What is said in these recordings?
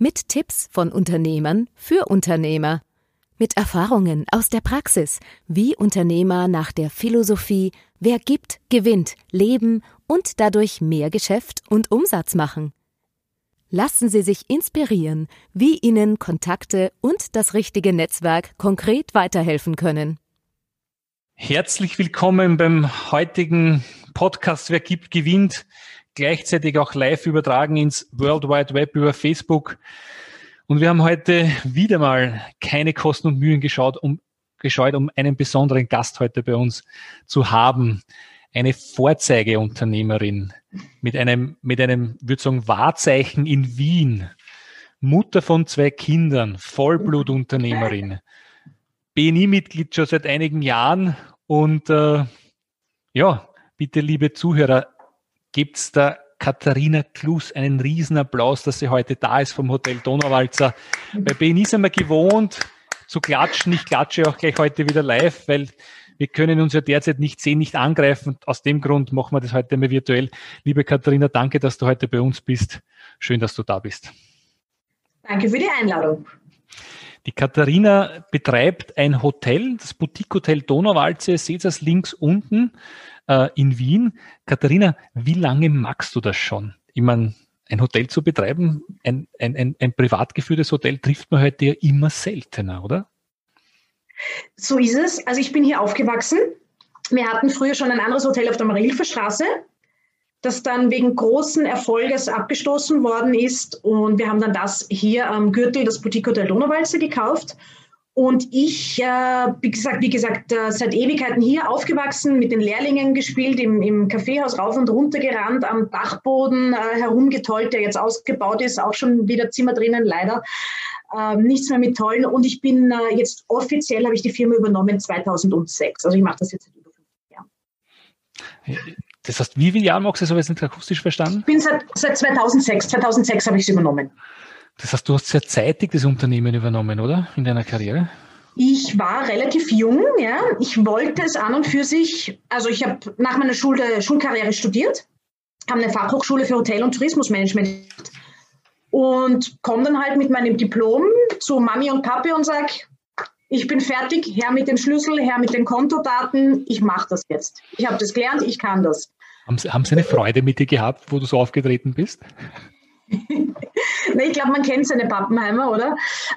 Mit Tipps von Unternehmern für Unternehmer. Mit Erfahrungen aus der Praxis, wie Unternehmer nach der Philosophie Wer gibt, gewinnt, leben und dadurch mehr Geschäft und Umsatz machen. Lassen Sie sich inspirieren, wie Ihnen Kontakte und das richtige Netzwerk konkret weiterhelfen können. Herzlich willkommen beim heutigen Podcast Wer gibt, gewinnt gleichzeitig auch live übertragen ins World Wide Web über Facebook. Und wir haben heute wieder mal keine Kosten und Mühen geschaut, um, gescheut, um einen besonderen Gast heute bei uns zu haben. Eine Vorzeigeunternehmerin mit einem, mit einem, würde sagen, Wahrzeichen in Wien. Mutter von zwei Kindern, Vollblutunternehmerin. BNI-Mitglied schon seit einigen Jahren und äh, ja, bitte liebe Zuhörer, gibt's da Katharina Klus einen Riesenapplaus, dass sie heute da ist vom Hotel Donauwalzer. Bei BNI sind wir gewohnt zu klatschen. Ich klatsche auch gleich heute wieder live, weil wir können uns ja derzeit nicht sehen, nicht angreifen. Aus dem Grund machen wir das heute mal virtuell. Liebe Katharina, danke, dass du heute bei uns bist. Schön, dass du da bist. Danke für die Einladung. Die Katharina betreibt ein Hotel, das Boutique Hotel Donauwalze. Ihr seht das links unten äh, in Wien. Katharina, wie lange magst du das schon? Ich meine, ein Hotel zu betreiben, ein, ein, ein, ein privat geführtes Hotel trifft man heute ja immer seltener, oder? So ist es. Also ich bin hier aufgewachsen. Wir hatten früher schon ein anderes Hotel auf der Marilfer Straße, das dann wegen großen Erfolges abgestoßen worden ist. Und wir haben dann das hier am Gürtel, das Boutique Hotel Donauwalze, gekauft. Und ich, äh, wie gesagt, wie gesagt äh, seit Ewigkeiten hier aufgewachsen, mit den Lehrlingen gespielt, im, im Kaffeehaus rauf und runter gerannt, am Dachboden äh, herumgetollt, der jetzt ausgebaut ist, auch schon wieder Zimmer drinnen, leider. Ähm, nichts mehr mit Tollen. Und ich bin äh, jetzt offiziell, habe ich die Firma übernommen 2006. Also ich mache das jetzt seit über fünf Jahren. Das heißt, wie viele Jahre magst du das? Habe ich nicht akustisch verstanden? Ich bin seit, seit 2006. 2006 habe ich es übernommen. Das heißt, du hast sehr zeitig das Unternehmen übernommen, oder? In deiner Karriere? Ich war relativ jung, ja. Ich wollte es an und für sich, also ich habe nach meiner Schule, Schulkarriere studiert, habe eine Fachhochschule für Hotel- und Tourismusmanagement und komme dann halt mit meinem Diplom zu Mami und Papi und sage, ich bin fertig, her mit dem Schlüssel, her mit den Kontodaten, ich mache das jetzt. Ich habe das gelernt, ich kann das. Haben Sie, haben Sie eine Freude mit dir gehabt, wo du so aufgetreten bist? ich glaube, man kennt seine Pappenheimer, oder?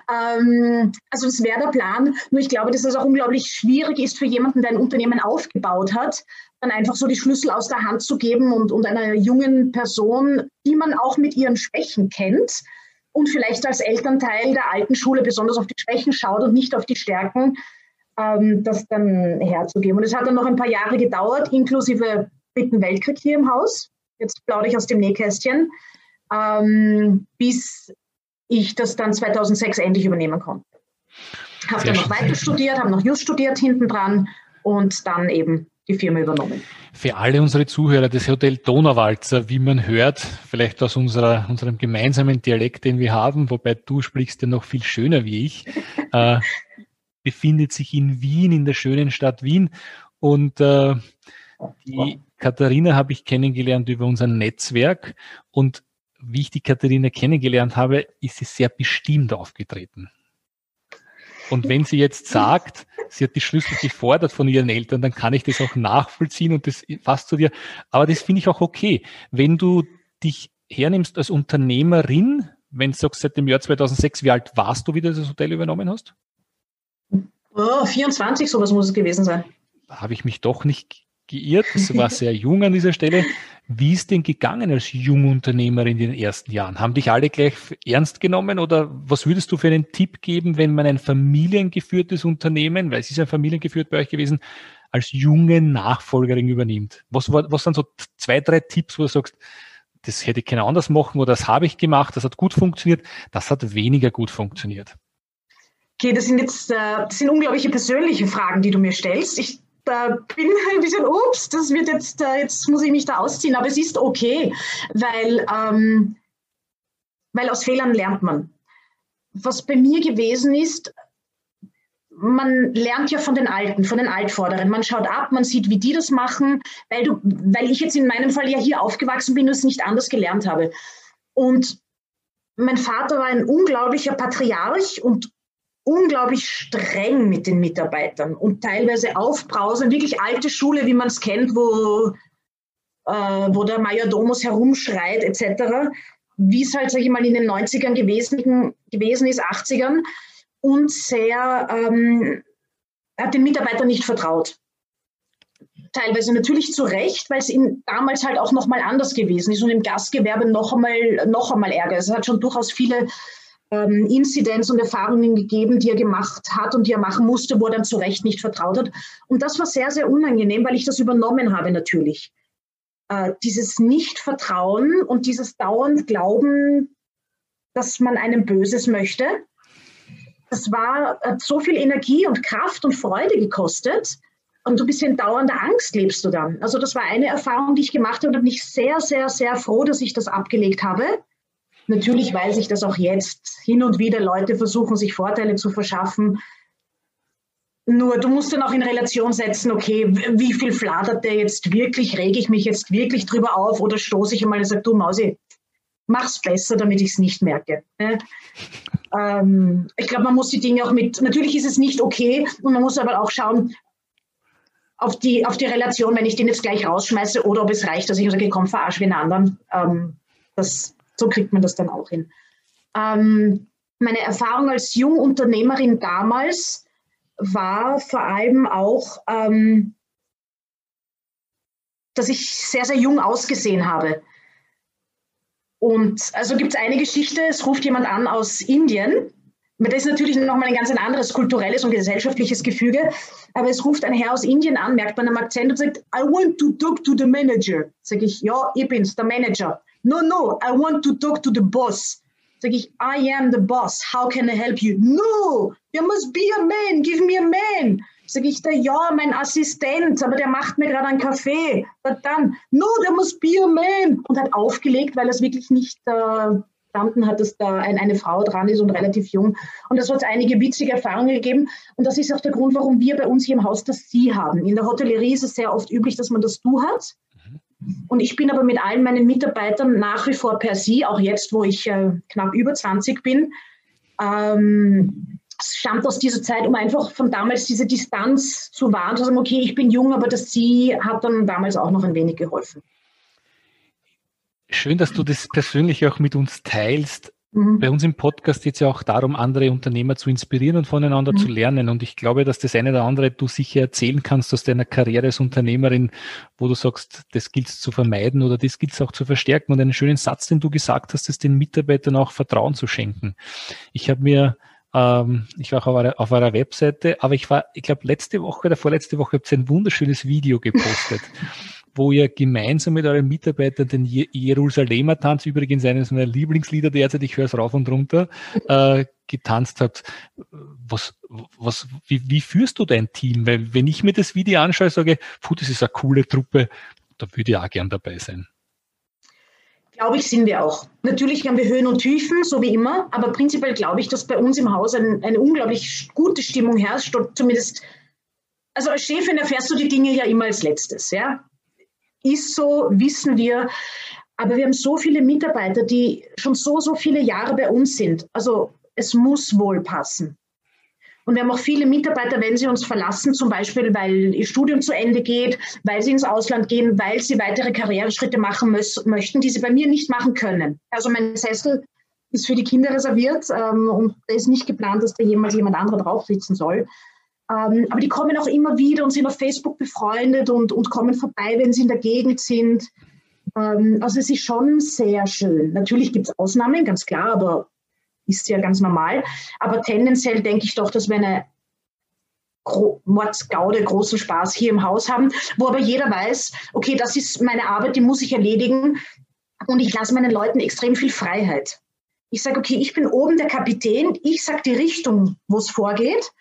Ähm, also das wäre der Plan. Nur ich glaube, dass es auch unglaublich schwierig ist für jemanden, der ein Unternehmen aufgebaut hat, dann einfach so die Schlüssel aus der Hand zu geben und, und einer jungen Person, die man auch mit ihren Schwächen kennt und vielleicht als Elternteil der alten Schule besonders auf die Schwächen schaut und nicht auf die Stärken, ähm, das dann herzugeben. Und es hat dann noch ein paar Jahre gedauert, inklusive Dritten Weltkrieg hier im Haus. Jetzt plaudere ich aus dem Nähkästchen ähm, bis ich das dann 2006 endlich übernehmen konnte. Habe dann noch weiter studiert, habe noch Just studiert hinten dran und dann eben die Firma übernommen. Für alle unsere Zuhörer, das Hotel Donauwalzer, wie man hört, vielleicht aus unserer, unserem gemeinsamen Dialekt, den wir haben, wobei du sprichst ja noch viel schöner wie ich, äh, befindet sich in Wien, in der schönen Stadt Wien. Und äh, die Katharina habe ich kennengelernt über unser Netzwerk und wie ich die Katharina kennengelernt habe, ist sie sehr bestimmt aufgetreten. Und wenn sie jetzt sagt, sie hat die Schlüssel gefordert von ihren Eltern, dann kann ich das auch nachvollziehen und das passt zu dir. Aber das finde ich auch okay. Wenn du dich hernimmst als Unternehmerin, wenn du sagst, seit dem Jahr 2006, wie alt warst du, wie du das Hotel übernommen hast? Oh, 24, sowas muss es gewesen sein. Da habe ich mich doch nicht geirrt. Das war sehr jung an dieser Stelle. Wie ist denn gegangen als Jungunternehmerin in den ersten Jahren? Haben dich alle gleich ernst genommen oder was würdest du für einen Tipp geben, wenn man ein familiengeführtes Unternehmen, weil es ist ein familiengeführt bei euch gewesen, als junge Nachfolgerin übernimmt? Was, was sind so zwei, drei Tipps, wo du sagst, das hätte ich keiner anders machen oder das habe ich gemacht, das hat gut funktioniert, das hat weniger gut funktioniert? Okay, das sind jetzt äh, das sind unglaubliche persönliche Fragen, die du mir stellst. Ich äh, bin ein bisschen, ups, das wird jetzt, äh, jetzt muss ich mich da ausziehen, aber es ist okay, weil, ähm, weil aus Fehlern lernt man. Was bei mir gewesen ist, man lernt ja von den Alten, von den Altvorderen. Man schaut ab, man sieht, wie die das machen, weil, du, weil ich jetzt in meinem Fall ja hier aufgewachsen bin und es nicht anders gelernt habe. Und mein Vater war ein unglaublicher Patriarch und unglaublich streng mit den Mitarbeitern und teilweise aufbrausend, wirklich alte Schule, wie man es kennt, wo, äh, wo der Majordomus herumschreit etc., wie es halt, sage ich mal, in den 90ern gewesen, gewesen ist, 80ern und sehr, ähm, hat den Mitarbeitern nicht vertraut. Teilweise natürlich zu Recht, weil es damals halt auch nochmal anders gewesen ist und im Gastgewerbe noch einmal, noch einmal Ärger. Es hat schon durchaus viele ähm, Inzidenz und Erfahrungen gegeben, die er gemacht hat und die er machen musste, wo er dann zu Recht nicht vertraut hat. Und das war sehr, sehr unangenehm, weil ich das übernommen habe natürlich. Äh, dieses Nicht-Vertrauen und dieses dauernd Glauben, dass man einem Böses möchte das war, hat so viel Energie und Kraft und Freude gekostet. Und du bist in dauernder Angst lebst du dann. Also das war eine Erfahrung, die ich gemacht habe und bin ich sehr, sehr, sehr froh, dass ich das abgelegt habe. Natürlich weiß ich, dass auch jetzt hin und wieder Leute versuchen, sich Vorteile zu verschaffen. Nur du musst dann auch in Relation setzen, okay, wie viel fladert der jetzt wirklich? Rege ich mich jetzt wirklich drüber auf oder stoße ich einmal und sage, du Mausi, mach's besser, damit ich es nicht merke. Ne? Ähm, ich glaube, man muss die Dinge auch mit, natürlich ist es nicht okay und man muss aber auch schauen, auf die, auf die Relation, wenn ich den jetzt gleich rausschmeiße oder ob es reicht, dass ich sage, komm, verarsch wie einen anderen. Ähm, das, so kriegt man das dann auch hin. Ähm, meine Erfahrung als Jungunternehmerin damals war vor allem auch, ähm, dass ich sehr, sehr jung ausgesehen habe. Und also gibt es eine Geschichte, es ruft jemand an aus Indien. Das ist natürlich nochmal ein ganz anderes kulturelles und gesellschaftliches Gefüge. Aber es ruft ein Herr aus Indien an, merkt man am Akzent und sagt, I want to talk to the manager. Sag ich, ja, ich bin's, der Manager. No, no, I want to talk to the boss. Sag ich, I am the boss. How can I help you? No, there must be a man. Give me a man. Sag ich da, ja, mein Assistent, aber der macht mir gerade einen Kaffee. Dann, no, there must be a man. Und hat aufgelegt, weil es wirklich nicht äh, verstanden hat, dass da ein, eine Frau dran ist und relativ jung. Und das hat einige witzige Erfahrungen gegeben. Und das ist auch der Grund, warum wir bei uns hier im Haus das Sie haben. In der Hotellerie ist es sehr oft üblich, dass man das Du hat. Und ich bin aber mit allen meinen Mitarbeitern nach wie vor per Sie, auch jetzt, wo ich äh, knapp über 20 bin, ähm, stammt aus dieser Zeit, um einfach von damals diese Distanz zu wahren, zu sagen, okay, ich bin jung, aber das Sie hat dann damals auch noch ein wenig geholfen. Schön, dass du das persönlich auch mit uns teilst. Mhm. Bei uns im Podcast geht es ja auch darum, andere Unternehmer zu inspirieren und voneinander mhm. zu lernen. Und ich glaube, dass das eine oder andere du sicher erzählen kannst aus deiner Karriere als Unternehmerin, wo du sagst, das gilt es zu vermeiden oder das gilt es auch zu verstärken. Und einen schönen Satz, den du gesagt hast, ist den Mitarbeitern auch Vertrauen zu schenken. Ich habe mir ähm, ich war auch auf eurer, auf eurer Webseite, aber ich war, ich glaube, letzte Woche oder vorletzte Woche habt ihr ein wunderschönes Video gepostet, wo ihr gemeinsam mit euren Mitarbeitern den Jerusalemer Tanz, übrigens eines meiner Lieblingslieder derzeit, ich höre es rauf und runter, äh, getanzt habt. Was, was, wie, wie führst du dein Team? Weil wenn ich mir das Video anschaue, sage, puh, das ist eine coole Truppe, da würde ich auch gern dabei sein. Glaube ich, sind wir auch. Natürlich haben wir Höhen und Tiefen, so wie immer, aber prinzipiell glaube ich, dass bei uns im Haus ein, eine unglaublich gute Stimmung herrscht und zumindest, also als Chefin erfährst du die Dinge ja immer als letztes, ja. Ist so, wissen wir, aber wir haben so viele Mitarbeiter, die schon so, so viele Jahre bei uns sind. Also es muss wohl passen. Und wir haben auch viele Mitarbeiter, wenn sie uns verlassen, zum Beispiel, weil ihr Studium zu Ende geht, weil sie ins Ausland gehen, weil sie weitere Karriereschritte machen möchten, die sie bei mir nicht machen können. Also mein Sessel ist für die Kinder reserviert ähm, und da ist nicht geplant, dass da jemals jemand anderer drauf sitzen soll. Ähm, aber die kommen auch immer wieder und sind auf Facebook befreundet und, und kommen vorbei, wenn sie in der Gegend sind. Ähm, also es ist schon sehr schön. Natürlich gibt es Ausnahmen, ganz klar, aber ist ja ganz normal. Aber tendenziell denke ich doch, dass wir eine Gro Mordsgaude, großen Spaß hier im Haus haben, wo aber jeder weiß, okay, das ist meine Arbeit, die muss ich erledigen. Und ich lasse meinen Leuten extrem viel Freiheit. Ich sage, okay, ich bin oben der Kapitän, ich sage die Richtung, wo es vorgeht.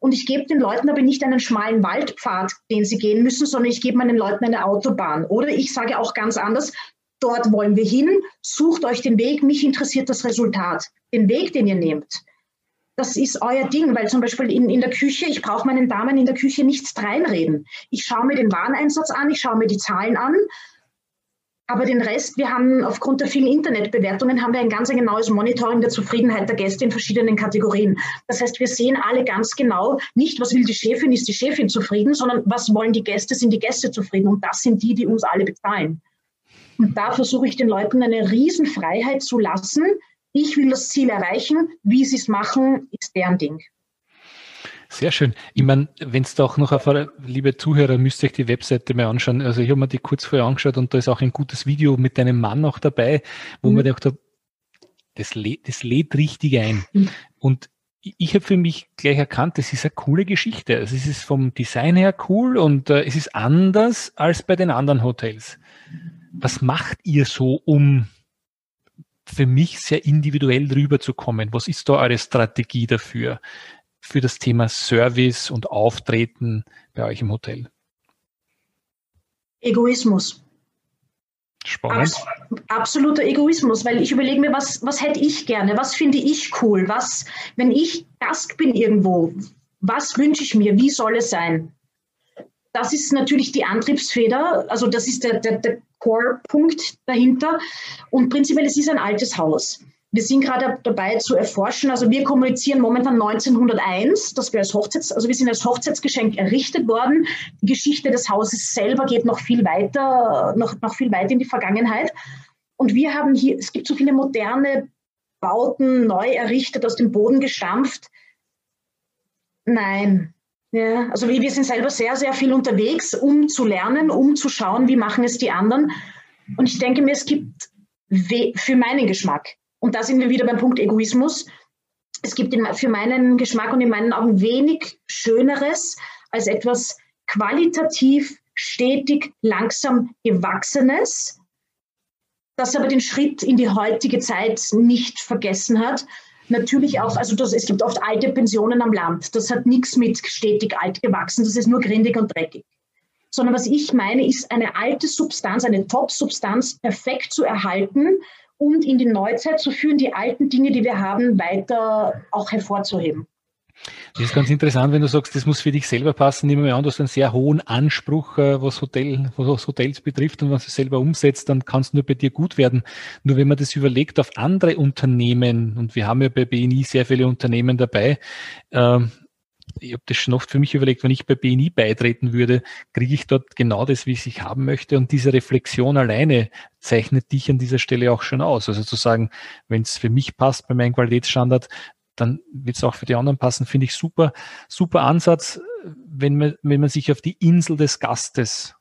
Und ich gebe den Leuten aber nicht einen schmalen Waldpfad, den sie gehen müssen, sondern ich gebe meinen Leuten eine Autobahn. Oder ich sage auch ganz anders, dort wollen wir hin, sucht euch den Weg, mich interessiert das Resultat. Den Weg, den ihr nehmt, das ist euer Ding, weil zum Beispiel in, in der Küche, ich brauche meinen Damen in der Küche nichts reinreden. Ich schaue mir den Wareneinsatz an, ich schaue mir die Zahlen an, aber den Rest, wir haben aufgrund der vielen Internetbewertungen, haben wir ein ganz genaues Monitoring der Zufriedenheit der Gäste in verschiedenen Kategorien. Das heißt, wir sehen alle ganz genau, nicht was will die Chefin, ist die Chefin zufrieden, sondern was wollen die Gäste, sind die Gäste zufrieden. Und das sind die, die uns alle bezahlen. Und da versuche ich den Leuten eine Riesenfreiheit zu lassen. Ich will das Ziel erreichen. Wie sie es machen, ist deren Ding. Sehr schön. Ich meine, wenn es da auch noch auf, liebe Zuhörer, müsst ihr euch die Webseite mal anschauen. Also ich habe mir die kurz vorher angeschaut und da ist auch ein gutes Video mit deinem Mann noch dabei, wo mhm. man dachte, das, lädt, das lädt richtig ein. Mhm. Und ich habe für mich gleich erkannt, das ist eine coole Geschichte. Also es ist vom Design her cool und äh, es ist anders als bei den anderen Hotels was macht ihr so, um für mich sehr individuell rüberzukommen? Was ist da eure Strategie dafür, für das Thema Service und Auftreten bei euch im Hotel? Egoismus. Spannend. Abs absoluter Egoismus, weil ich überlege mir, was, was hätte ich gerne, was finde ich cool, was, wenn ich Gast bin irgendwo, was wünsche ich mir, wie soll es sein? Das ist natürlich die Antriebsfeder, also das ist der, der, der Core-Punkt dahinter. Und prinzipiell, es ist ein altes Haus. Wir sind gerade dabei zu erforschen, also wir kommunizieren momentan 1901, dass wir als Hochzeits, also wir sind als Hochzeitsgeschenk errichtet worden. Die Geschichte des Hauses selber geht noch viel weiter, noch, noch viel weiter in die Vergangenheit. Und wir haben hier, es gibt so viele moderne Bauten neu errichtet, aus dem Boden gestampft. Nein, ja, also wir sind selber sehr, sehr viel unterwegs, um zu lernen, um zu schauen, wie machen es die anderen. Und ich denke mir, es gibt für meinen Geschmack, und da sind wir wieder beim Punkt Egoismus, es gibt für meinen Geschmack und in meinen Augen wenig Schöneres als etwas qualitativ, stetig, langsam gewachsenes, das aber den Schritt in die heutige Zeit nicht vergessen hat natürlich auch, also das, es gibt oft alte Pensionen am Land. Das hat nichts mit stetig alt gewachsen, das ist nur grindig und dreckig. Sondern was ich meine, ist eine alte Substanz, eine Top-Substanz perfekt zu erhalten und in die Neuzeit zu führen, die alten Dinge, die wir haben, weiter auch hervorzuheben. Das ist ganz interessant, wenn du sagst, das muss für dich selber passen. Nehmen wir an, du hast einen sehr hohen Anspruch, äh, was, Hotel, was Hotels betrifft und was du selber umsetzt, dann kann es nur bei dir gut werden. Nur wenn man das überlegt auf andere Unternehmen, und wir haben ja bei BNI sehr viele Unternehmen dabei, äh, ich habe das schon oft für mich überlegt, wenn ich bei BNI beitreten würde, kriege ich dort genau das, wie ich haben möchte. Und diese Reflexion alleine zeichnet dich an dieser Stelle auch schon aus. Also zu sagen, wenn es für mich passt bei meinem Qualitätsstandard, dann wird es auch für die anderen passen, finde ich super, super Ansatz, wenn man, wenn man sich auf die Insel des Gastes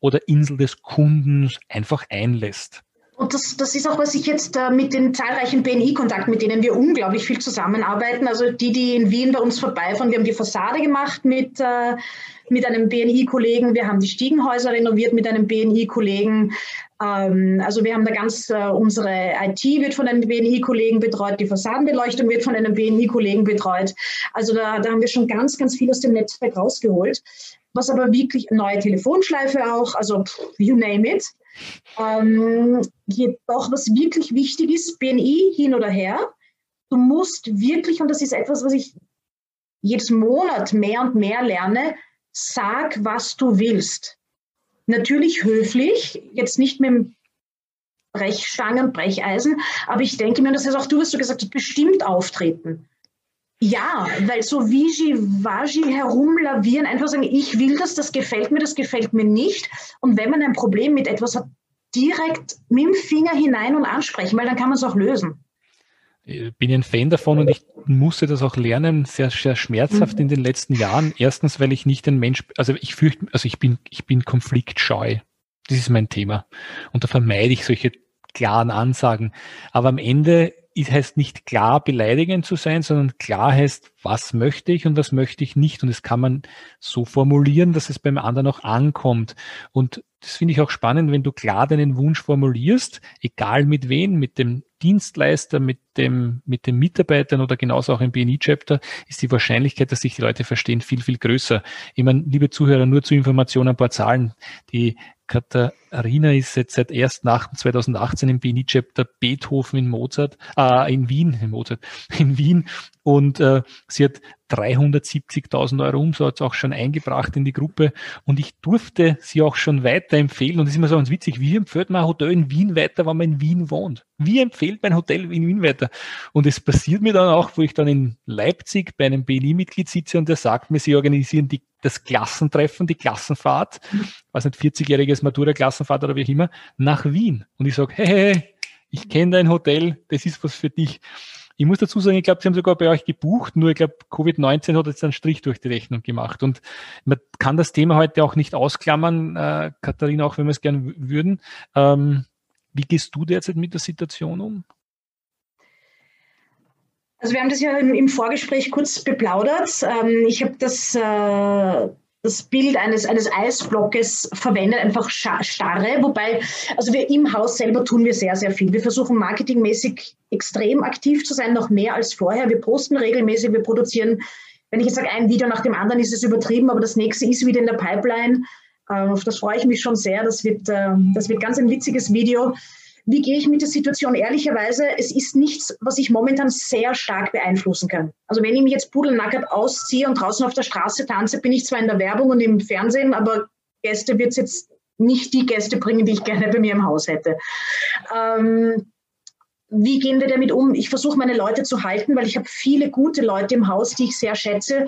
oder Insel des Kundens einfach einlässt. Und das, das ist auch, was ich jetzt äh, mit den zahlreichen BNI-Kontakten, mit denen wir unglaublich viel zusammenarbeiten. Also die, die in Wien bei uns vorbeifahren, wir haben die Fassade gemacht mit, äh, mit einem BNI-Kollegen, wir haben die Stiegenhäuser renoviert mit einem BNI-Kollegen. Ähm, also wir haben da ganz, äh, unsere IT wird von einem BNI-Kollegen betreut, die Fassadenbeleuchtung wird von einem BNI-Kollegen betreut. Also da, da haben wir schon ganz, ganz viel aus dem Netzwerk rausgeholt. Was aber wirklich, neue Telefonschleife auch, also you name it. Ähm, jedoch, was wirklich wichtig ist, BNI hin oder her, du musst wirklich, und das ist etwas, was ich jedes Monat mehr und mehr lerne, sag, was du willst. Natürlich höflich, jetzt nicht mit dem Brechstangen, Brecheisen, aber ich denke mir, das ist auch du, was du gesagt hast, bestimmt auftreten. Ja, weil so Vigi, Vagi herumlavieren, einfach sagen, ich will das, das gefällt mir, das gefällt mir nicht. Und wenn man ein Problem mit etwas hat, direkt mit dem Finger hinein und ansprechen, weil dann kann man es auch lösen. Ich bin ein Fan davon und ich musste das auch lernen, sehr, sehr schmerzhaft mhm. in den letzten Jahren. Erstens, weil ich nicht ein Mensch, also ich fürchte, also ich bin, ich bin konfliktscheu. Das ist mein Thema. Und da vermeide ich solche klaren Ansagen. Aber am Ende heißt nicht klar beleidigend zu sein, sondern klar heißt, was möchte ich und was möchte ich nicht. Und das kann man so formulieren, dass es beim anderen auch ankommt. Und das finde ich auch spannend, wenn du klar deinen Wunsch formulierst, egal mit wen, mit dem Dienstleister, mit dem, mit den Mitarbeitern oder genauso auch im BNI-Chapter, ist die Wahrscheinlichkeit, dass sich die Leute verstehen, viel, viel größer. Ich meine, liebe Zuhörer, nur zur Information ein paar Zahlen. Die Katharina ist jetzt seit erst nach 2018 im BNI-Chapter Beethoven in Mozart, äh, in Wien, in Mozart, in Wien. Und äh, sie hat 370.000 Euro Umsatz auch schon eingebracht in die Gruppe. Und ich durfte sie auch schon weiterempfehlen. Und das ist immer so ganz witzig. Wie empfiehlt man ein Hotel in Wien weiter, wenn man in Wien wohnt? Wie empfiehlt mein Hotel in Wien weiter? Und es passiert mir dann auch, wo ich dann in Leipzig bei einem BNI-Mitglied sitze und der sagt mir, sie organisieren die das Klassentreffen, die Klassenfahrt, was nicht, 40-jähriges Matura-Klassenfahrt oder wie auch immer, nach Wien. Und ich sage, hey, hey, ich kenne dein Hotel, das ist was für dich. Ich muss dazu sagen, ich glaube, sie haben sogar bei euch gebucht, nur ich glaube, Covid-19 hat jetzt einen Strich durch die Rechnung gemacht. Und man kann das Thema heute auch nicht ausklammern, äh, Katharina, auch wenn wir es gerne würden. Ähm, wie gehst du derzeit mit der Situation um? Also wir haben das ja im, Vorgespräch kurz beplaudert. Ähm, ich habe das, äh, das Bild eines, eines Eisblockes verwendet, einfach starre, wobei, also wir im Haus selber tun wir sehr, sehr viel. Wir versuchen marketingmäßig extrem aktiv zu sein, noch mehr als vorher. Wir posten regelmäßig, wir produzieren, wenn ich jetzt sage, ein Video nach dem anderen, ist es übertrieben, aber das nächste ist wieder in der Pipeline. Ähm, auf das freue ich mich schon sehr. Das wird, äh, das wird ganz ein witziges Video. Wie gehe ich mit der Situation? Ehrlicherweise, es ist nichts, was ich momentan sehr stark beeinflussen kann. Also wenn ich mich jetzt pudelnackert ausziehe und draußen auf der Straße tanze, bin ich zwar in der Werbung und im Fernsehen, aber Gäste wird es jetzt nicht die Gäste bringen, die ich gerne bei mir im Haus hätte. Ähm, wie gehen wir damit um? Ich versuche meine Leute zu halten, weil ich habe viele gute Leute im Haus, die ich sehr schätze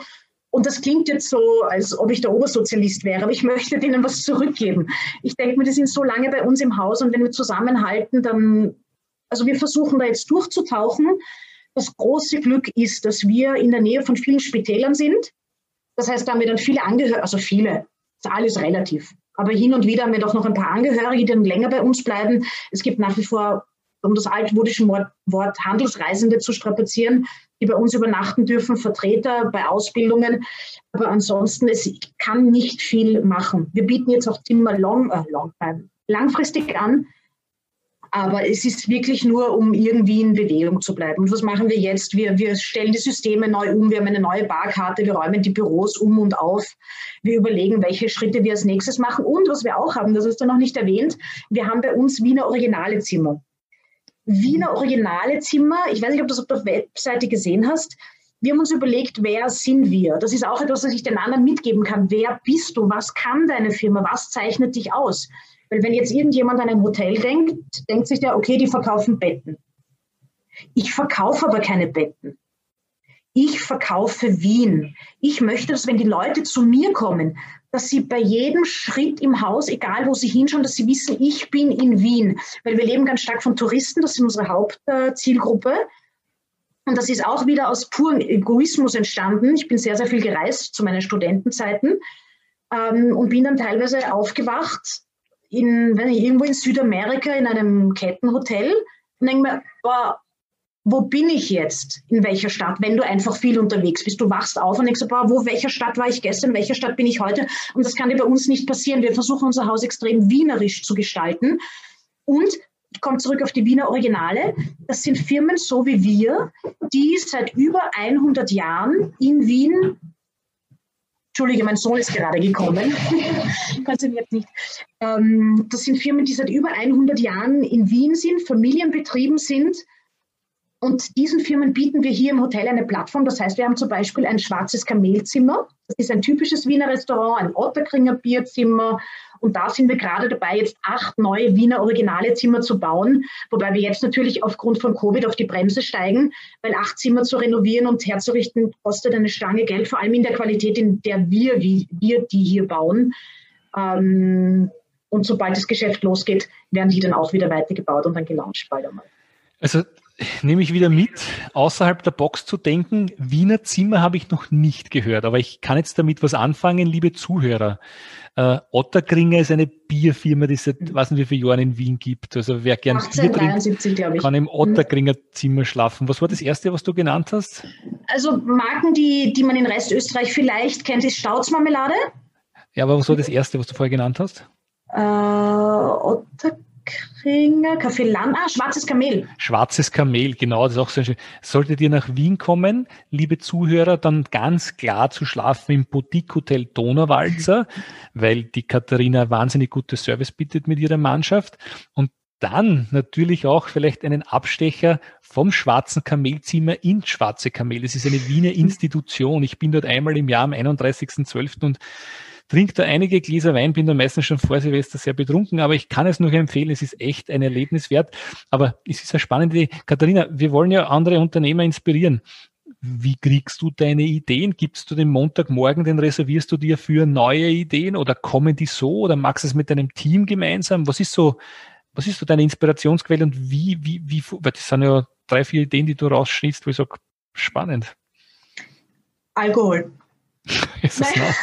und das klingt jetzt so, als ob ich der Obersozialist wäre, aber ich möchte denen was zurückgeben. Ich denke mir, die sind so lange bei uns im Haus und wenn wir zusammenhalten, dann, also wir versuchen da jetzt durchzutauchen. Das große Glück ist, dass wir in der Nähe von vielen Spitälern sind. Das heißt, da haben wir dann viele Angehörige, also viele, ist alles relativ. Aber hin und wieder haben wir doch noch ein paar Angehörige, die dann länger bei uns bleiben. Es gibt nach wie vor, um das altmodische Wort Handelsreisende zu strapazieren, die bei uns übernachten dürfen, Vertreter bei Ausbildungen. Aber ansonsten, es kann nicht viel machen. Wir bieten jetzt auch Zimmer long, äh, long, äh, langfristig an. Aber es ist wirklich nur, um irgendwie in Bewegung zu bleiben. Und was machen wir jetzt? Wir, wir stellen die Systeme neu um. Wir haben eine neue Barkarte. Wir räumen die Büros um und auf. Wir überlegen, welche Schritte wir als nächstes machen. Und was wir auch haben, das ist da noch nicht erwähnt, wir haben bei uns Wiener Originale Zimmer. Wiener Originale Zimmer. Ich weiß nicht, ob du das auf der Webseite gesehen hast. Wir haben uns überlegt, wer sind wir? Das ist auch etwas, was ich den anderen mitgeben kann. Wer bist du? Was kann deine Firma? Was zeichnet dich aus? Weil wenn jetzt irgendjemand an ein Hotel denkt, denkt sich der, okay, die verkaufen Betten. Ich verkaufe aber keine Betten. Ich verkaufe Wien. Ich möchte, dass wenn die Leute zu mir kommen, dass sie bei jedem Schritt im Haus, egal wo sie hinschauen, dass sie wissen, ich bin in Wien. Weil wir leben ganz stark von Touristen, das ist unsere Hauptzielgruppe. Und das ist auch wieder aus purem Egoismus entstanden. Ich bin sehr, sehr viel gereist zu meinen Studentenzeiten ähm, und bin dann teilweise aufgewacht in, wenn ich irgendwo in Südamerika in einem Kettenhotel und denke mir, boah, wo bin ich jetzt? In welcher Stadt? Wenn du einfach viel unterwegs bist. Du wachst auf und denkst, boah, wo, welcher Stadt war ich gestern? In welcher Stadt bin ich heute? Und das kann dir bei uns nicht passieren. Wir versuchen unser Haus extrem wienerisch zu gestalten. Und ich komme zurück auf die Wiener Originale. Das sind Firmen so wie wir, die seit über 100 Jahren in Wien Entschuldige, mein Sohn ist gerade gekommen. Konzentriert nicht. Ähm, das sind Firmen, die seit über 100 Jahren in Wien sind, familienbetrieben sind und diesen Firmen bieten wir hier im Hotel eine Plattform. Das heißt, wir haben zum Beispiel ein schwarzes Kamelzimmer. Das ist ein typisches Wiener Restaurant, ein Otterkringer Bierzimmer. Und da sind wir gerade dabei, jetzt acht neue Wiener originale Zimmer zu bauen. Wobei wir jetzt natürlich aufgrund von Covid auf die Bremse steigen, weil acht Zimmer zu renovieren und herzurichten kostet eine Stange Geld, vor allem in der Qualität, in der wir, wir die hier bauen. Ähm, und sobald das Geschäft losgeht, werden die dann auch wieder weitergebaut und dann gelauncht bald einmal. Also nehme ich wieder mit, außerhalb der Box zu denken. Wiener Zimmer habe ich noch nicht gehört, aber ich kann jetzt damit was anfangen, liebe Zuhörer. Äh, Otterkringer ist eine Bierfirma, die es seit, weiß nicht wie viele Jahren in Wien gibt. Also wer gern 1873, Bier trinkt, kann im Otterkringer Zimmer schlafen. Was war das erste, was du genannt hast? Also Marken, die, die man in Restösterreich vielleicht kennt, ist Stautzmarmelade. Ja, aber was war das erste, was du vorher genannt hast? Äh, Otterkringer, Kaffee Land, ah, Schwarzes Kamel. Schwarzes Kamel, genau, das ist auch sehr schön. Solltet ihr nach Wien kommen, liebe Zuhörer, dann ganz klar zu schlafen im Boutique Hotel Donauwalzer, weil die Katharina wahnsinnig gutes Service bietet mit ihrer Mannschaft. Und dann natürlich auch vielleicht einen Abstecher vom Schwarzen Kamelzimmer ins Schwarze Kamel. Das ist eine Wiener Institution. Ich bin dort einmal im Jahr am 31.12. und trinke da einige Gläser Wein, bin da meistens schon vor Silvester sehr betrunken, aber ich kann es nur empfehlen, es ist echt ein Erlebnis wert. Aber es ist eine spannende Idee. Katharina, wir wollen ja andere Unternehmer inspirieren. Wie kriegst du deine Ideen? Gibst du den Montagmorgen, den reservierst du dir für neue Ideen oder kommen die so oder magst du es mit deinem Team gemeinsam? Was ist so was ist so deine Inspirationsquelle und wie, wie, wie, weil das sind ja drei, vier Ideen, die du rausschnittst, wo ich sage, spannend. Alkohol. ist Nein.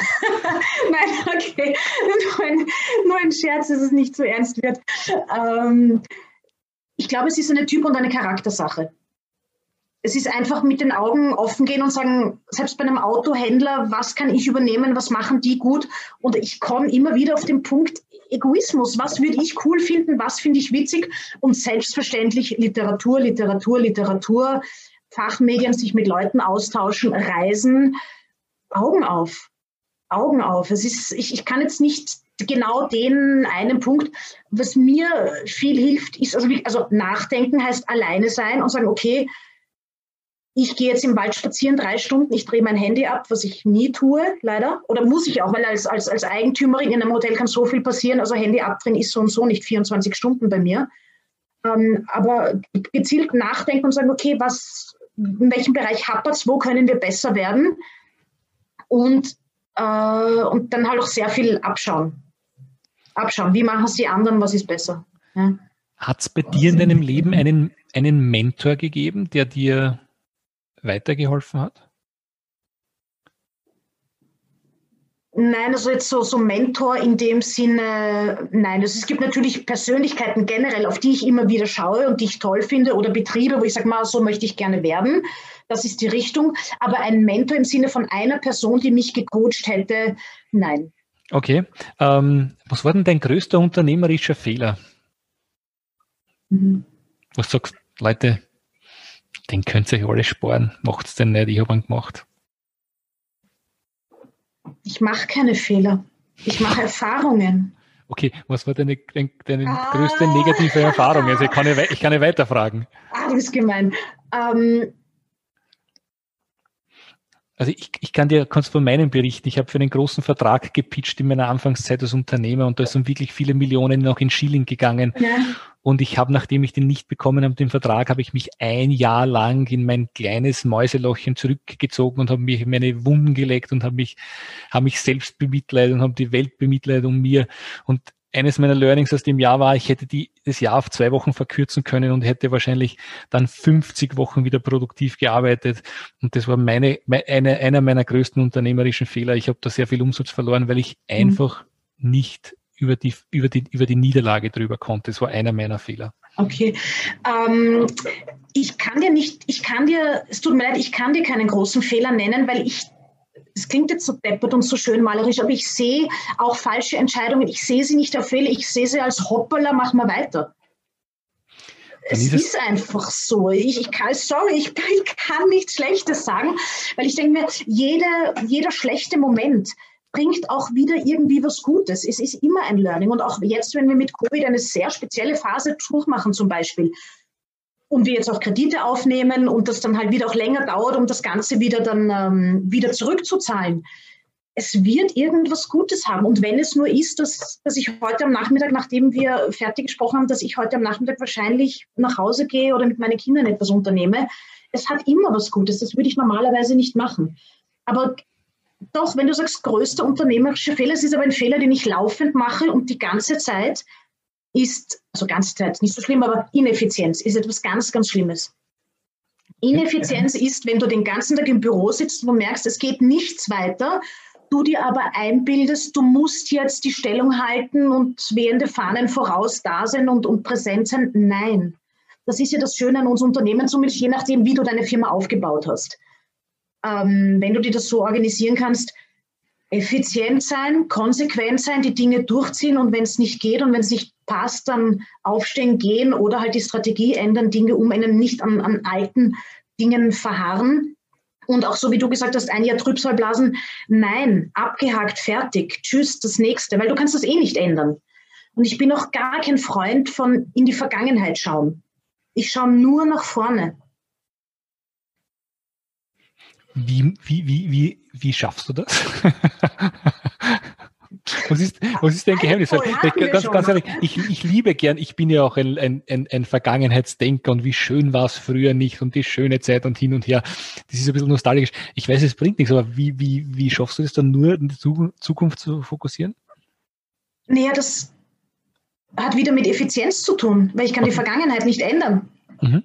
Nein, okay. Nur ein, nur ein, Scherz, dass es nicht zu ernst wird. Ähm, ich glaube, es ist eine Typ- und eine Charaktersache. Es ist einfach mit den Augen offen gehen und sagen, selbst bei einem Autohändler, was kann ich übernehmen, was machen die gut? Und ich komme immer wieder auf den Punkt, Egoismus. Was würde ich cool finden? Was finde ich witzig? Und selbstverständlich Literatur, Literatur, Literatur, Fachmedien, sich mit Leuten austauschen, reisen. Augen auf. Augen auf. Es ist, ich, ich kann jetzt nicht genau den einen Punkt, was mir viel hilft, ist, also, also nachdenken heißt alleine sein und sagen, okay, ich gehe jetzt im Wald spazieren, drei Stunden, ich drehe mein Handy ab, was ich nie tue, leider. Oder muss ich auch, weil als, als, als Eigentümerin in einem Hotel kann so viel passieren. Also Handy abdrehen ist so und so nicht 24 Stunden bei mir. Ähm, aber gezielt nachdenken und sagen, okay, was, in welchem Bereich hapert es, wo können wir besser werden? Und, äh, und dann halt auch sehr viel abschauen. Abschauen, wie machen es die anderen, was ist besser? Ja. Hat es bei dir in deinem Leben einen, einen Mentor gegeben, der dir weitergeholfen hat? Nein, also jetzt so, so Mentor in dem Sinne, nein. Also es gibt natürlich Persönlichkeiten generell, auf die ich immer wieder schaue und die ich toll finde oder Betriebe, wo ich sage mal, so möchte ich gerne werden. Das ist die Richtung. Aber ein Mentor im Sinne von einer Person, die mich gecoacht hätte, nein. Okay. Ähm, was war denn dein größter unternehmerischer Fehler? Mhm. Was sagst Leute, den könnt ihr euch alle sparen. Macht's denn nicht, ich habe ihn gemacht. Ich mache keine Fehler. Ich mache Erfahrungen. Okay, was war deine, deine, ah. größte negative Erfahrung? Also ich kann nicht, ich kann nicht weiterfragen. Ah, du bist gemein. Ähm, also ich, ich kann dir kannst von meinem berichten. Ich habe für einen großen Vertrag gepitcht in meiner Anfangszeit als Unternehmer und da sind wirklich viele Millionen noch in Schilling gegangen. Ja. Und ich habe, nachdem ich den nicht bekommen habe, den Vertrag, habe ich mich ein Jahr lang in mein kleines Mäuselochchen zurückgezogen und habe mich meine Wunden gelegt und habe mich, habe mich selbst bemitleidet und habe die Welt bemitleidet um mir. Und eines meiner Learnings aus dem Jahr war, ich hätte die, das Jahr auf zwei Wochen verkürzen können und hätte wahrscheinlich dann 50 Wochen wieder produktiv gearbeitet. Und das war meine, eine, einer meiner größten unternehmerischen Fehler. Ich habe da sehr viel Umsatz verloren, weil ich mhm. einfach nicht über die, über die, über die Niederlage drüber konnte. Das war einer meiner Fehler. Okay. Ähm, ich kann dir nicht, ich kann dir, es tut mir leid, ich kann dir keinen großen Fehler nennen, weil ich es klingt jetzt so deppert und so schön malerisch, aber ich sehe auch falsche Entscheidungen. Ich sehe sie nicht auf Fehler, ich sehe sie als Hoppala, mach mal weiter. Es ist, ist, einfach so. Ich, ich kann, sorry, ich, ich, kann nichts Schlechtes sagen, weil ich denke mir, jeder, jeder schlechte Moment bringt auch wieder irgendwie was Gutes. Es ist immer ein Learning. Und auch jetzt, wenn wir mit Covid eine sehr spezielle Phase durchmachen, zum Beispiel, und wir jetzt auch Kredite aufnehmen und das dann halt wieder auch länger dauert, um das Ganze wieder dann ähm, wieder zurückzuzahlen. Es wird irgendwas Gutes haben. Und wenn es nur ist, dass, dass ich heute am Nachmittag, nachdem wir fertig gesprochen haben, dass ich heute am Nachmittag wahrscheinlich nach Hause gehe oder mit meinen Kindern etwas unternehme, es hat immer was Gutes. Das würde ich normalerweise nicht machen. Aber doch, wenn du sagst, größter unternehmerischer Fehler, es ist aber ein Fehler, den ich laufend mache und die ganze Zeit, ist, also ganze Zeit nicht so schlimm, aber Ineffizienz ist etwas ganz, ganz Schlimmes. Ineffizienz ist, wenn du den ganzen Tag im Büro sitzt und merkst, es geht nichts weiter, du dir aber einbildest, du musst jetzt die Stellung halten und wehende Fahnen voraus da sein und, und präsent sein. Nein. Das ist ja das Schöne an uns Unternehmen, zumindest je nachdem, wie du deine Firma aufgebaut hast. Ähm, wenn du dir das so organisieren kannst, effizient sein, konsequent sein, die Dinge durchziehen und wenn es nicht geht und wenn es nicht passt, dann aufstehen, gehen oder halt die Strategie ändern, Dinge umändern, nicht an, an alten Dingen verharren. Und auch so wie du gesagt hast, ein Jahr Trübsalblasen, nein, abgehakt, fertig, tschüss, das nächste, weil du kannst das eh nicht ändern. Und ich bin auch gar kein Freund von in die Vergangenheit schauen. Ich schaue nur nach vorne. Wie, wie, wie, wie, wie schaffst du das? was, ist, was ist dein Geheimnis? Ich, ganz, ganz ehrlich, ich, ich liebe gern, ich bin ja auch ein, ein, ein, ein Vergangenheitsdenker und wie schön war es früher nicht und die schöne Zeit und hin und her. Das ist ein bisschen nostalgisch. Ich weiß, es bringt nichts, aber wie, wie, wie schaffst du das dann nur in die Zukunft zu fokussieren? Naja, das hat wieder mit Effizienz zu tun, weil ich kann okay. die Vergangenheit nicht ändern. Mhm.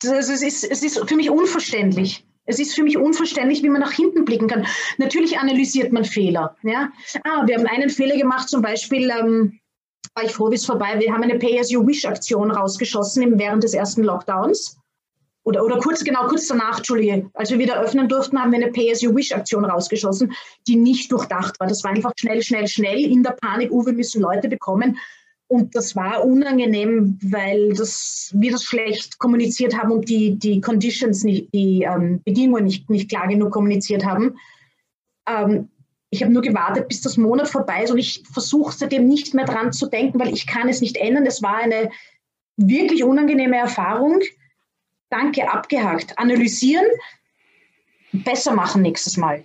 Das, ist, es ist für mich unverständlich. Es ist für mich unverständlich, wie man nach hinten blicken kann. Natürlich analysiert man Fehler. Ja? Ah, wir haben einen Fehler gemacht, zum Beispiel, ähm, war ich froh, wie es vorbei, wir haben eine Pay-as-you-wish-Aktion rausgeschossen während des ersten Lockdowns. Oder, oder kurz, genau, kurz danach, Entschuldige, als wir wieder öffnen durften, haben wir eine Pay-as-you-wish-Aktion rausgeschossen, die nicht durchdacht war. Das war einfach schnell, schnell, schnell in der Panik, oh, wir müssen Leute bekommen. Und das war unangenehm, weil das, wir das schlecht kommuniziert haben und die, die Conditions, nicht, die ähm, Bedingungen nicht, nicht klar genug kommuniziert haben. Ähm, ich habe nur gewartet, bis das Monat vorbei ist und ich versuche seitdem nicht mehr dran zu denken, weil ich kann es nicht ändern. Es war eine wirklich unangenehme Erfahrung. Danke, abgehakt. Analysieren, besser machen nächstes Mal.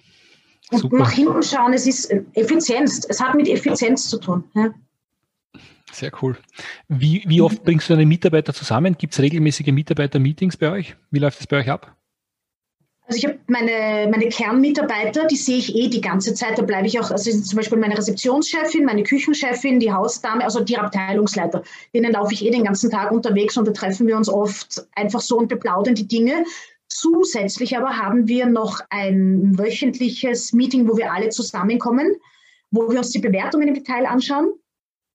Und Super. nach hinten schauen, es ist Effizienz. Es hat mit Effizienz zu tun. Ja. Sehr cool. Wie, wie oft bringst du deine Mitarbeiter zusammen? Gibt es regelmäßige Mitarbeiter-Meetings bei euch? Wie läuft das bei euch ab? Also ich habe meine, meine Kernmitarbeiter, die sehe ich eh die ganze Zeit. Da bleibe ich auch, also zum Beispiel meine Rezeptionschefin, meine Küchenchefin, die Hausdame, also die Abteilungsleiter. Denen laufe ich eh den ganzen Tag unterwegs und da treffen wir uns oft einfach so und beplaudern die Dinge. Zusätzlich aber haben wir noch ein wöchentliches Meeting, wo wir alle zusammenkommen, wo wir uns die Bewertungen im Detail anschauen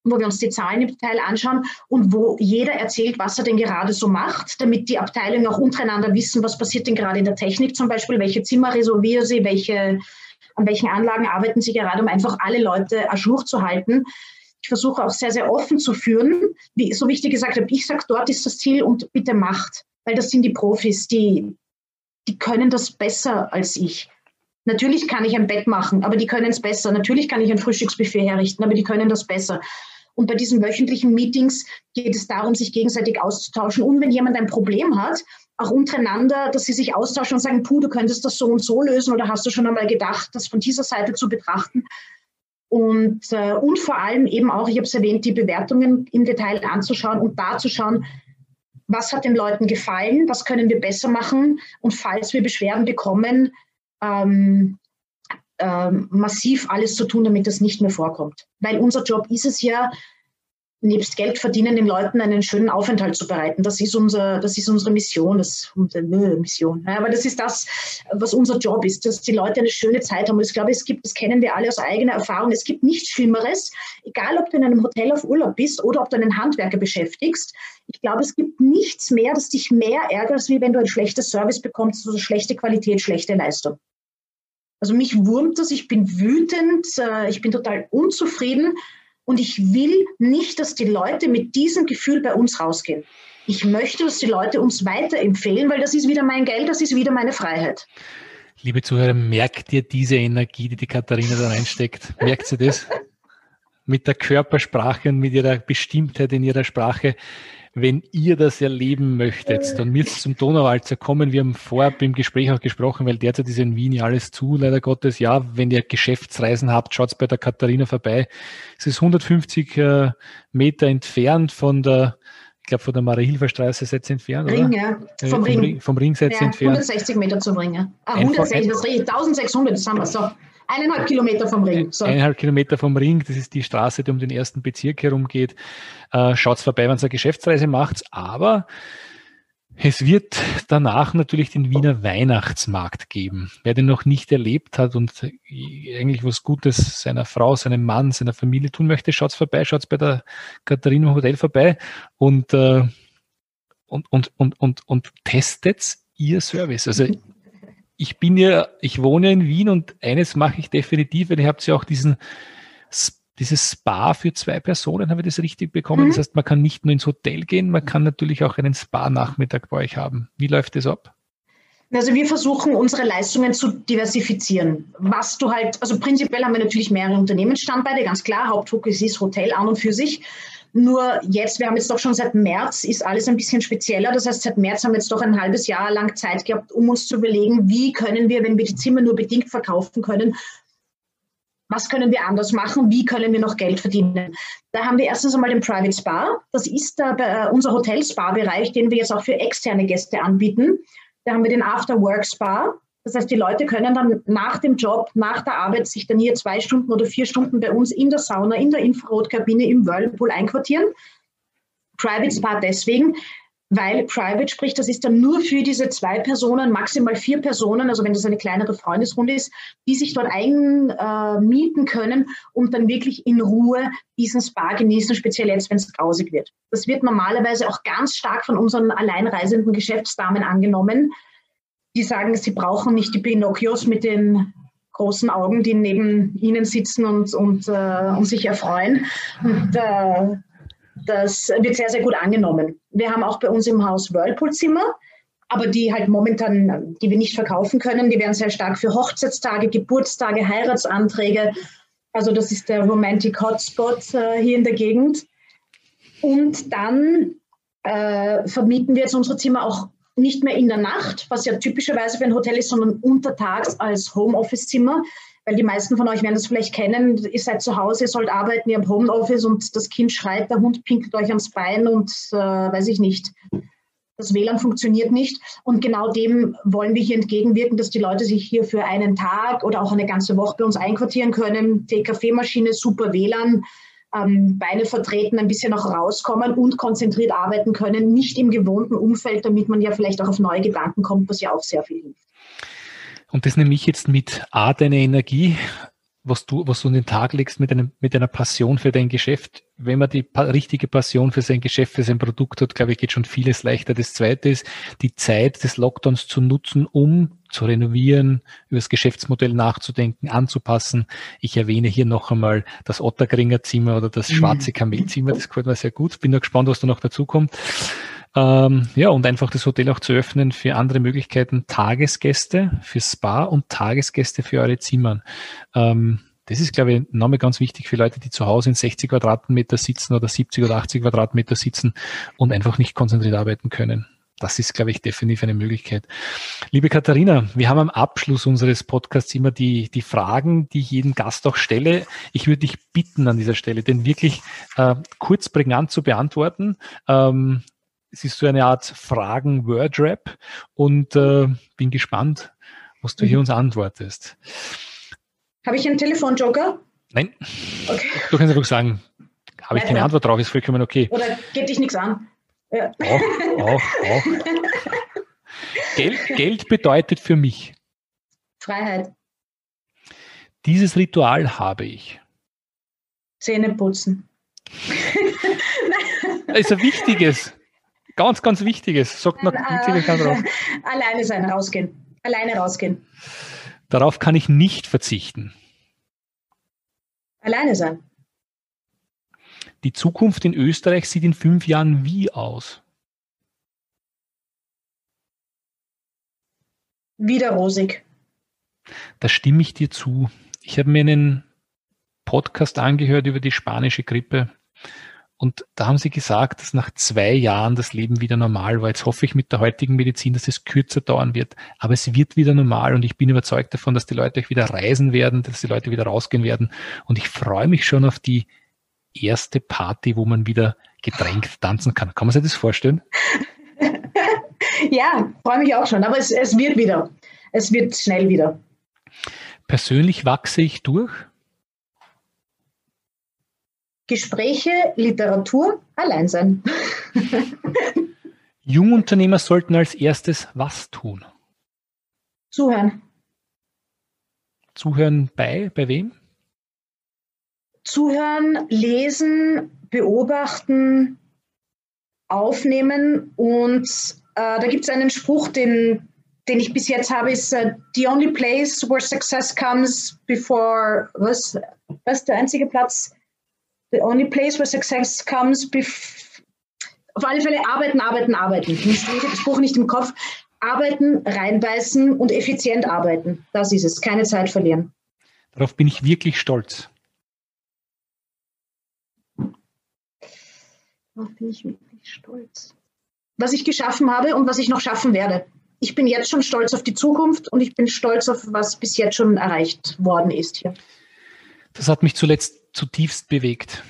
wo wir uns die Zahlen im Detail anschauen und wo jeder erzählt, was er denn gerade so macht, damit die Abteilungen auch untereinander wissen, was passiert denn gerade in der Technik zum Beispiel, welche Zimmer resolvieren sie, welche, an welchen Anlagen arbeiten sie gerade, um einfach alle Leute ajour zu halten. Ich versuche auch sehr, sehr offen zu führen. Wie, so wie ich dir gesagt habe, ich sage, dort ist das Ziel und bitte macht, weil das sind die Profis, die, die können das besser als ich. Natürlich kann ich ein Bett machen, aber die können es besser. Natürlich kann ich ein Frühstücksbuffet herrichten, aber die können das besser. Und bei diesen wöchentlichen Meetings geht es darum, sich gegenseitig auszutauschen. Und wenn jemand ein Problem hat, auch untereinander, dass sie sich austauschen und sagen, puh, du könntest das so und so lösen oder hast du schon einmal gedacht, das von dieser Seite zu betrachten. Und, äh, und vor allem eben auch, ich habe es erwähnt, die Bewertungen im Detail anzuschauen und da zu schauen, was hat den Leuten gefallen, was können wir besser machen und falls wir Beschwerden bekommen, ähm, ähm, massiv alles zu tun, damit das nicht mehr vorkommt. Weil unser Job ist es ja, nebst Geld verdienen, den Leuten einen schönen Aufenthalt zu bereiten. Das ist, unser, das ist unsere Mission, das unsere Mission. Ja, aber das ist das, was unser Job ist, dass die Leute eine schöne Zeit haben. Und ich glaube, es gibt, das kennen wir alle aus eigener Erfahrung, es gibt nichts Schlimmeres, egal ob du in einem Hotel auf Urlaub bist oder ob du einen Handwerker beschäftigst. Ich glaube, es gibt nichts mehr, das dich mehr ärgert, als wenn du ein schlechtes Service bekommst, also schlechte Qualität, schlechte Leistung. Also mich wurmt das, ich bin wütend, äh, ich bin total unzufrieden und ich will nicht, dass die Leute mit diesem Gefühl bei uns rausgehen. Ich möchte, dass die Leute uns weiterempfehlen, weil das ist wieder mein Geld, das ist wieder meine Freiheit. Liebe Zuhörer, merkt ihr diese Energie, die die Katharina da reinsteckt? Merkt sie das? Mit der Körpersprache und mit ihrer Bestimmtheit in ihrer Sprache wenn ihr das erleben möchtet, dann müsst ihr zum Donauwalzer kommen. Wir haben vorab im Gespräch auch gesprochen, weil derzeit ist in Wien ja alles zu, leider Gottes. Ja, wenn ihr Geschäftsreisen habt, schaut bei der Katharina vorbei. Es ist 150 äh, Meter entfernt von der, ich glaube, von der Marie-Hilfer Straße setzt entfernt, Ring, oder? Ja, vom, äh, vom Ring. Ring. Vom Ring setzt ja, entfernt. 160 Meter zum Ring, ja. Ah, 160, das 1600, das haben wir so. Eineinhalb Kilometer vom Ring. So. Eineinhalb Kilometer vom Ring, das ist die Straße, die um den ersten Bezirk herumgeht. Äh, Schaut vorbei, wenn ihr eine Geschäftsreise macht, aber es wird danach natürlich den Wiener Weihnachtsmarkt geben. Wer den noch nicht erlebt hat und eigentlich was Gutes seiner Frau, seinem Mann, seiner Familie tun möchte, schaut's vorbei, schaut's bei der Katharina Hotel vorbei und, äh, und, und, und, und, und testet ihr Service. Also ich bin ja, ich wohne in Wien und eines mache ich definitiv, weil ihr habt ja auch diesen dieses Spa für zwei Personen, habe ich das richtig bekommen? Mhm. Das heißt, man kann nicht nur ins Hotel gehen, man kann natürlich auch einen Spa-Nachmittag bei euch haben. Wie läuft das ab? Also wir versuchen unsere Leistungen zu diversifizieren. Was du halt, also prinzipiell haben wir natürlich mehrere Unternehmensstandbeine, ganz klar. Hauptfokus ist Hotel an und für sich. Nur jetzt, wir haben jetzt doch schon seit März, ist alles ein bisschen spezieller. Das heißt, seit März haben wir jetzt doch ein halbes Jahr lang Zeit gehabt, um uns zu überlegen, wie können wir, wenn wir die Zimmer nur bedingt verkaufen können, was können wir anders machen, wie können wir noch Geld verdienen. Da haben wir erstens einmal den Private Spa. Das ist der, äh, unser Hotel-Spa-Bereich, den wir jetzt auch für externe Gäste anbieten. Da haben wir den After-Work-Spa. Das heißt, die Leute können dann nach dem Job, nach der Arbeit sich dann hier zwei Stunden oder vier Stunden bei uns in der Sauna, in der Infrarotkabine, im Whirlpool einquartieren. Private Spa deswegen, weil Private spricht, das ist dann nur für diese zwei Personen, maximal vier Personen, also wenn das eine kleinere Freundesrunde ist, die sich dort einmieten äh, können und dann wirklich in Ruhe diesen Spa genießen, speziell jetzt, wenn es grausig wird. Das wird normalerweise auch ganz stark von unseren alleinreisenden Geschäftsdamen angenommen, die sagen, sie brauchen nicht die Pinocchios mit den großen Augen, die neben ihnen sitzen und, und, äh, und sich erfreuen. Und, äh, das wird sehr, sehr gut angenommen. Wir haben auch bei uns im Haus Whirlpool-Zimmer, aber die halt momentan, die wir nicht verkaufen können, die werden sehr stark für Hochzeitstage, Geburtstage, Heiratsanträge. Also das ist der Romantic Hotspot äh, hier in der Gegend. Und dann äh, vermieten wir jetzt unsere Zimmer auch nicht mehr in der Nacht, was ja typischerweise für ein Hotel ist, sondern untertags als Homeoffice-Zimmer weil die meisten von euch werden das vielleicht kennen, ihr seid zu Hause, ihr sollt arbeiten, ihr habt Homeoffice und das Kind schreit, der Hund pinkelt euch ans Bein und äh, weiß ich nicht. Das WLAN funktioniert nicht. Und genau dem wollen wir hier entgegenwirken, dass die Leute sich hier für einen Tag oder auch eine ganze Woche bei uns einquartieren können. Die Kaffeemaschine, super WLAN, ähm, Beine vertreten, ein bisschen auch rauskommen und konzentriert arbeiten können, nicht im gewohnten Umfeld, damit man ja vielleicht auch auf neue Gedanken kommt, was ja auch sehr viel hilft. Und das nehme ich jetzt mit A, deine Energie, was du, was du in den Tag legst mit, einem, mit einer Passion für dein Geschäft. Wenn man die pa richtige Passion für sein Geschäft, für sein Produkt hat, glaube ich, geht schon vieles leichter. Das zweite ist, die Zeit des Lockdowns zu nutzen, um zu renovieren, über das Geschäftsmodell nachzudenken, anzupassen. Ich erwähne hier noch einmal das Ottergringer Zimmer oder das schwarze mhm. Kamelzimmer. Das gefällt mir sehr gut. Bin noch gespannt, was da noch dazu kommt. Ähm, ja, und einfach das Hotel auch zu öffnen für andere Möglichkeiten, Tagesgäste für Spa und Tagesgäste für eure Zimmern. Ähm, das ist, glaube ich, nochmal ganz wichtig für Leute, die zu Hause in 60 Quadratmeter sitzen oder 70 oder 80 Quadratmeter sitzen und einfach nicht konzentriert arbeiten können. Das ist, glaube ich, definitiv eine Möglichkeit. Liebe Katharina, wir haben am Abschluss unseres Podcasts immer die, die Fragen, die ich jedem Gast auch stelle. Ich würde dich bitten an dieser Stelle, den wirklich äh, kurz prägnant zu beantworten. Ähm, es ist so eine Art Fragen-Word-Rap und äh, bin gespannt, was du hier mhm. uns antwortest. Habe ich einen Telefonjoker? Nein. Okay. Du kannst einfach sagen, habe ich keine Antwort drauf, ist vollkommen okay. Oder geht dich nichts an? Ja. Auch, auch, auch. Geld, Geld bedeutet für mich Freiheit. Dieses Ritual habe ich. Zähne putzen. Das ist ein wichtiges. Ganz, ganz wichtiges. Sagt noch äh, drauf. Alleine sein, rausgehen. Alleine rausgehen. Darauf kann ich nicht verzichten. Alleine sein. Die Zukunft in Österreich sieht in fünf Jahren wie aus? Wieder rosig. Da stimme ich dir zu. Ich habe mir einen Podcast angehört über die spanische Grippe und da haben sie gesagt, dass nach zwei Jahren das Leben wieder normal war. Jetzt hoffe ich mit der heutigen Medizin, dass es kürzer dauern wird. Aber es wird wieder normal und ich bin überzeugt davon, dass die Leute wieder reisen werden, dass die Leute wieder rausgehen werden. Und ich freue mich schon auf die erste Party, wo man wieder gedrängt tanzen kann. Kann man sich das vorstellen? ja, freue mich auch schon. Aber es, es wird wieder. Es wird schnell wieder. Persönlich wachse ich durch. Gespräche, Literatur, allein sein. Jungunternehmer sollten als erstes was tun? Zuhören. Zuhören bei, bei wem? Zuhören, lesen, beobachten, aufnehmen und äh, da gibt es einen Spruch, den den ich bis jetzt habe, ist uh, The Only Place Where Success Comes Before, was, was der einzige Platz? The Only Place Where Success Comes Before, auf alle Fälle arbeiten, arbeiten, arbeiten. Ich habe das Buch nicht im Kopf. Arbeiten, reinbeißen und effizient arbeiten. Das ist es. Keine Zeit verlieren. Darauf bin ich wirklich stolz. Darauf bin ich wirklich stolz. Was ich geschaffen habe und was ich noch schaffen werde. Ich bin jetzt schon stolz auf die Zukunft und ich bin stolz auf, was bis jetzt schon erreicht worden ist hier. Das hat mich zuletzt zutiefst bewegt.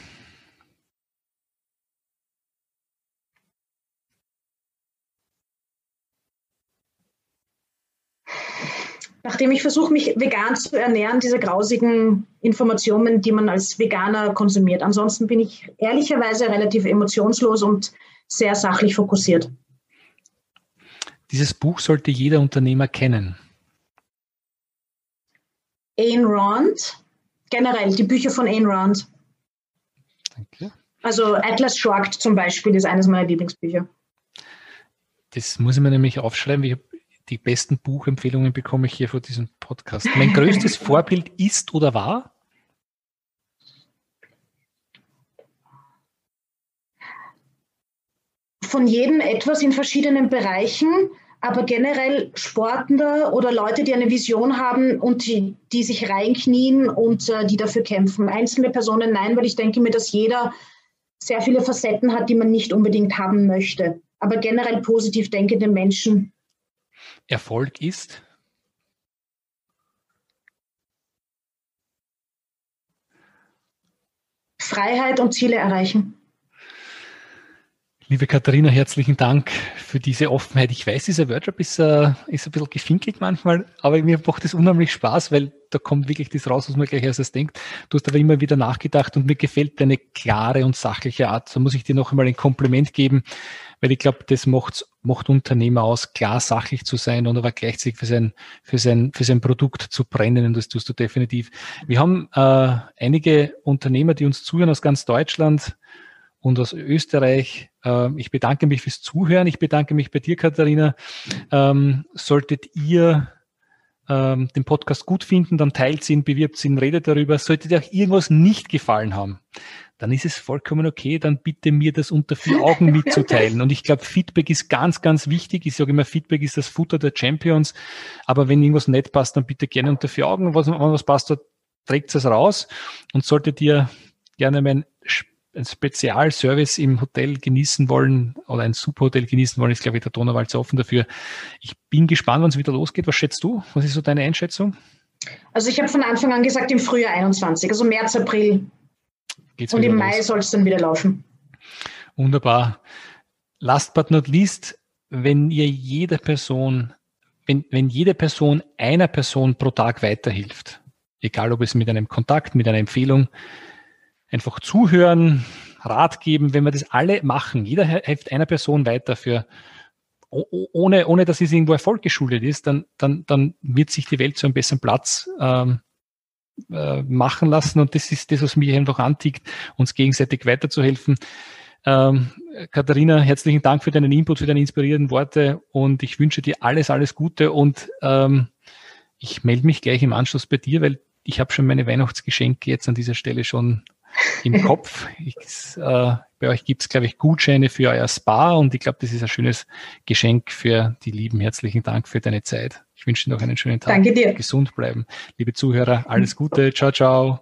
nachdem ich versuche, mich vegan zu ernähren, diese grausigen Informationen, die man als Veganer konsumiert. Ansonsten bin ich ehrlicherweise relativ emotionslos und sehr sachlich fokussiert. Dieses Buch sollte jeder Unternehmer kennen. Ayn Rand, generell die Bücher von Ayn Rand. Danke. Also Atlas Shrugged zum Beispiel ist eines meiner Lieblingsbücher. Das muss ich mir nämlich aufschreiben. Ich habe die besten Buchempfehlungen bekomme ich hier vor diesem Podcast. Mein größtes Vorbild ist oder war? Von jedem etwas in verschiedenen Bereichen, aber generell Sportler oder Leute, die eine Vision haben und die, die sich reinknien und äh, die dafür kämpfen. Einzelne Personen nein, weil ich denke mir, dass jeder sehr viele Facetten hat, die man nicht unbedingt haben möchte. Aber generell positiv denkende Menschen Erfolg ist? Freiheit und Ziele erreichen. Liebe Katharina, herzlichen Dank für diese Offenheit. Ich weiß, dieser Workshop ist, äh, ist ein bisschen gefinkelt manchmal, aber mir macht es unheimlich Spaß, weil da kommt wirklich das raus, was man gleich erstes denkt. Du hast aber immer wieder nachgedacht und mir gefällt deine klare und sachliche Art. So muss ich dir noch einmal ein Kompliment geben, weil ich glaube, das macht, macht Unternehmer aus, klar sachlich zu sein und aber gleichzeitig für sein, für sein, für sein Produkt zu brennen und das tust du definitiv. Wir haben äh, einige Unternehmer, die uns zuhören aus ganz Deutschland und aus Österreich. Äh, ich bedanke mich fürs Zuhören. Ich bedanke mich bei dir, Katharina. Ähm, solltet ihr ähm, den Podcast gut finden, dann teilt ihn, bewirbt ihn, redet darüber. Solltet ihr auch irgendwas nicht gefallen haben, dann ist es vollkommen okay, dann bitte mir das unter vier Augen mitzuteilen. Und ich glaube, Feedback ist ganz, ganz wichtig. Ich sage immer, Feedback ist das Futter der Champions. Aber wenn irgendwas nicht passt, dann bitte gerne unter vier Augen. Was, wenn was passt, trägt es raus. Und solltet ihr gerne mein ein Spezialservice im Hotel genießen wollen oder ein Superhotel genießen wollen, ist, glaube ich, der Donauwald so offen dafür. Ich bin gespannt, wann es wieder losgeht. Was schätzt du? Was ist so deine Einschätzung? Also ich habe von Anfang an gesagt im Frühjahr 21, also März, April. Geht's Und im Mai soll es dann wieder laufen. Wunderbar. Last but not least, wenn ihr jeder Person, wenn, wenn jede Person einer Person pro Tag weiterhilft, egal ob es mit einem Kontakt, mit einer Empfehlung, einfach zuhören, Rat geben, wenn wir das alle machen, jeder hilft einer Person weiter für ohne, ohne dass es irgendwo Erfolg geschuldet ist, dann, dann, dann wird sich die Welt zu einem besseren Platz ähm, äh, machen lassen. Und das ist das, was mich einfach antickt, uns gegenseitig weiterzuhelfen. Ähm, Katharina, herzlichen Dank für deinen Input, für deine inspirierenden Worte und ich wünsche dir alles, alles Gute und ähm, ich melde mich gleich im Anschluss bei dir, weil ich habe schon meine Weihnachtsgeschenke jetzt an dieser Stelle schon im Kopf. Ich, äh, bei euch gibt es, glaube ich, Gutscheine für euer Spa und ich glaube, das ist ein schönes Geschenk für die Lieben. Herzlichen Dank für deine Zeit. Ich wünsche dir noch einen schönen Tag. Danke dir. Gesund bleiben. Liebe Zuhörer, alles Gute. Ciao, ciao.